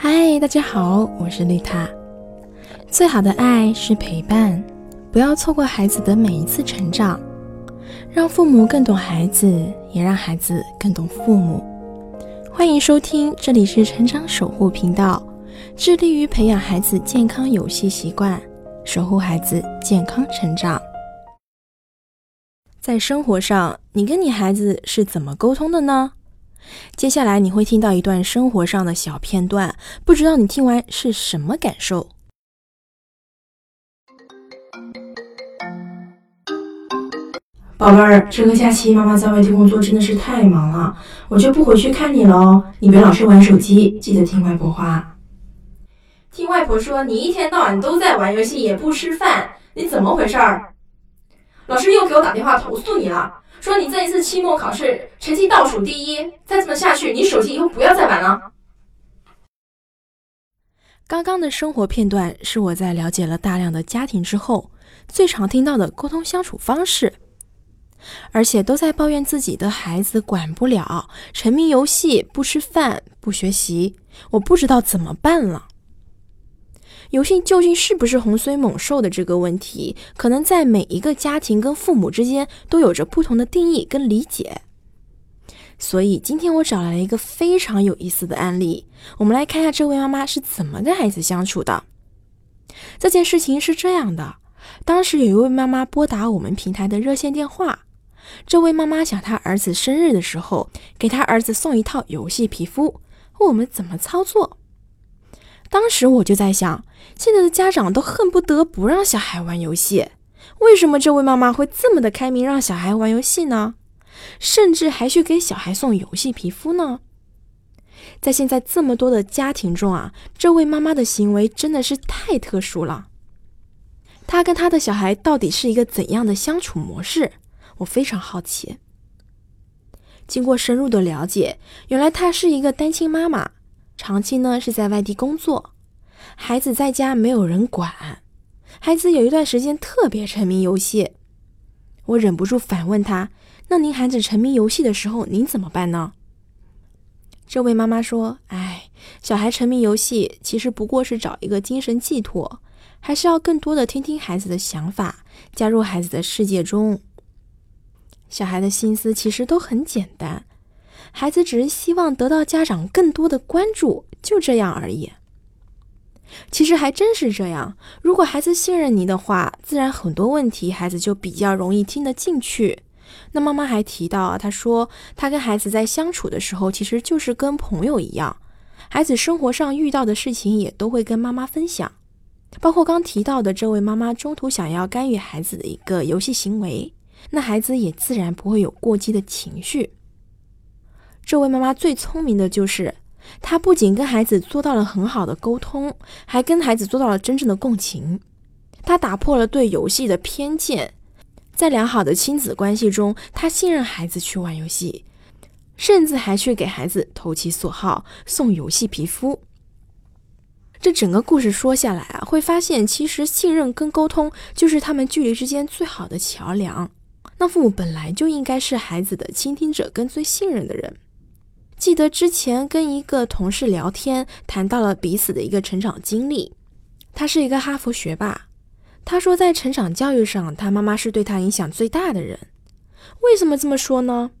嗨，大家好，我是绿塔。最好的爱是陪伴，不要错过孩子的每一次成长，让父母更懂孩子，也让孩子更懂父母。欢迎收听，这里是成长守护频道，致力于培养孩子健康游戏习惯，守护孩子健康成长。在生活上，你跟你孩子是怎么沟通的呢？接下来你会听到一段生活上的小片段，不知道你听完是什么感受？宝贝儿，这个假期妈妈在外地工作真的是太忙了，我就不回去看你了哦。你别老是玩手机，记得听外婆话。听外婆说，你一天到晚都在玩游戏，也不吃饭，你怎么回事儿？老师又给我打电话投诉你了。说你这一次期末考试成绩倒数第一，再这么下去，你手机以后不要再玩了。刚刚的生活片段是我在了解了大量的家庭之后最常听到的沟通相处方式，而且都在抱怨自己的孩子管不了，沉迷游戏，不吃饭，不学习，我不知道怎么办了。游戏究竟是不是洪水猛兽的这个问题，可能在每一个家庭跟父母之间都有着不同的定义跟理解。所以今天我找来了一个非常有意思的案例，我们来看一下这位妈妈是怎么跟孩子相处的。这件事情是这样的：当时有一位妈妈拨打我们平台的热线电话，这位妈妈想她儿子生日的时候给她儿子送一套游戏皮肤，问我们怎么操作。当时我就在想，现在的家长都恨不得不让小孩玩游戏，为什么这位妈妈会这么的开明，让小孩玩游戏呢？甚至还去给小孩送游戏皮肤呢？在现在这么多的家庭中啊，这位妈妈的行为真的是太特殊了。她跟她的小孩到底是一个怎样的相处模式？我非常好奇。经过深入的了解，原来她是一个单亲妈妈。长期呢是在外地工作，孩子在家没有人管，孩子有一段时间特别沉迷游戏，我忍不住反问他：“那您孩子沉迷游戏的时候，您怎么办呢？”这位妈妈说：“哎，小孩沉迷游戏，其实不过是找一个精神寄托，还是要更多的听听孩子的想法，加入孩子的世界中。小孩的心思其实都很简单。”孩子只是希望得到家长更多的关注，就这样而已。其实还真是这样。如果孩子信任你的话，自然很多问题孩子就比较容易听得进去。那妈妈还提到，她说她跟孩子在相处的时候，其实就是跟朋友一样。孩子生活上遇到的事情也都会跟妈妈分享，包括刚提到的这位妈妈中途想要干预孩子的一个游戏行为，那孩子也自然不会有过激的情绪。这位妈妈最聪明的就是，她不仅跟孩子做到了很好的沟通，还跟孩子做到了真正的共情。她打破了对游戏的偏见，在良好的亲子关系中，她信任孩子去玩游戏，甚至还去给孩子投其所好，送游戏皮肤。这整个故事说下来啊，会发现其实信任跟沟通就是他们距离之间最好的桥梁。那父母本来就应该是孩子的倾听者跟最信任的人。记得之前跟一个同事聊天，谈到了彼此的一个成长经历。他是一个哈佛学霸，他说在成长教育上，他妈妈是对他影响最大的人。为什么这么说呢？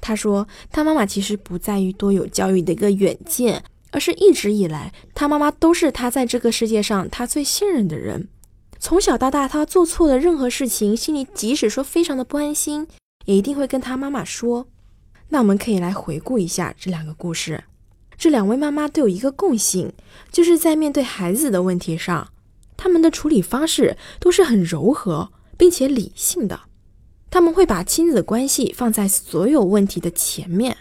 他说他妈妈其实不在于多有教育的一个远见，而是一直以来他妈妈都是他在这个世界上他最信任的人。从小到大，他做错了任何事情，心里即使说非常的不安心，也一定会跟他妈妈说。那我们可以来回顾一下这两个故事。这两位妈妈都有一个共性，就是在面对孩子的问题上，他们的处理方式都是很柔和并且理性的。他们会把亲子关系放在所有问题的前面。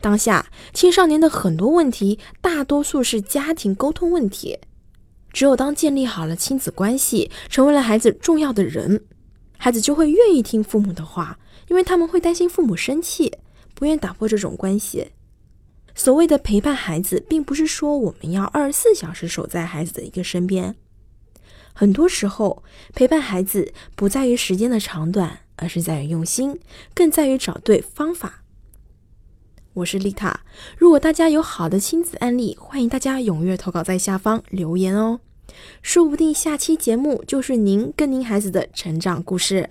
当下青少年的很多问题，大多数是家庭沟通问题。只有当建立好了亲子关系，成为了孩子重要的人，孩子就会愿意听父母的话，因为他们会担心父母生气。不愿打破这种关系。所谓的陪伴孩子，并不是说我们要二十四小时守在孩子的一个身边。很多时候，陪伴孩子不在于时间的长短，而是在于用心，更在于找对方法。我是丽塔。如果大家有好的亲子案例，欢迎大家踊跃投稿在下方留言哦，说不定下期节目就是您跟您孩子的成长故事。